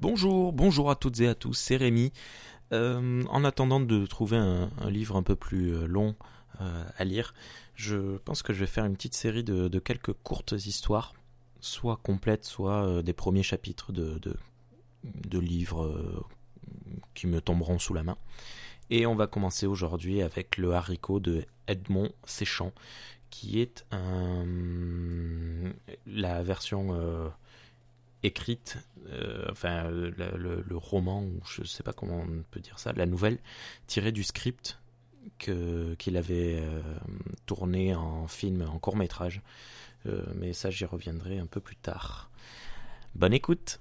Bonjour, bonjour à toutes et à tous, c'est Rémi. Euh, en attendant de trouver un, livre un peu plus euh, long euh, à lire, je pense que je vais faire une petite série de, quelques courtes histoires, soit complètes, soit des premiers chapitres de, de, livres qui me tomberont sous la main. Et on va commencer aujourd'hui avec Le haricot de Edmond Séchant, qui est la version écrite, euh, enfin le, roman, ou je ne sais pas comment on peut dire ça, la nouvelle, tirée du script qu'il avait euh, tourné en film, en court métrage. Euh, mais ça, j'y reviendrai un peu plus tard. Bonne écoute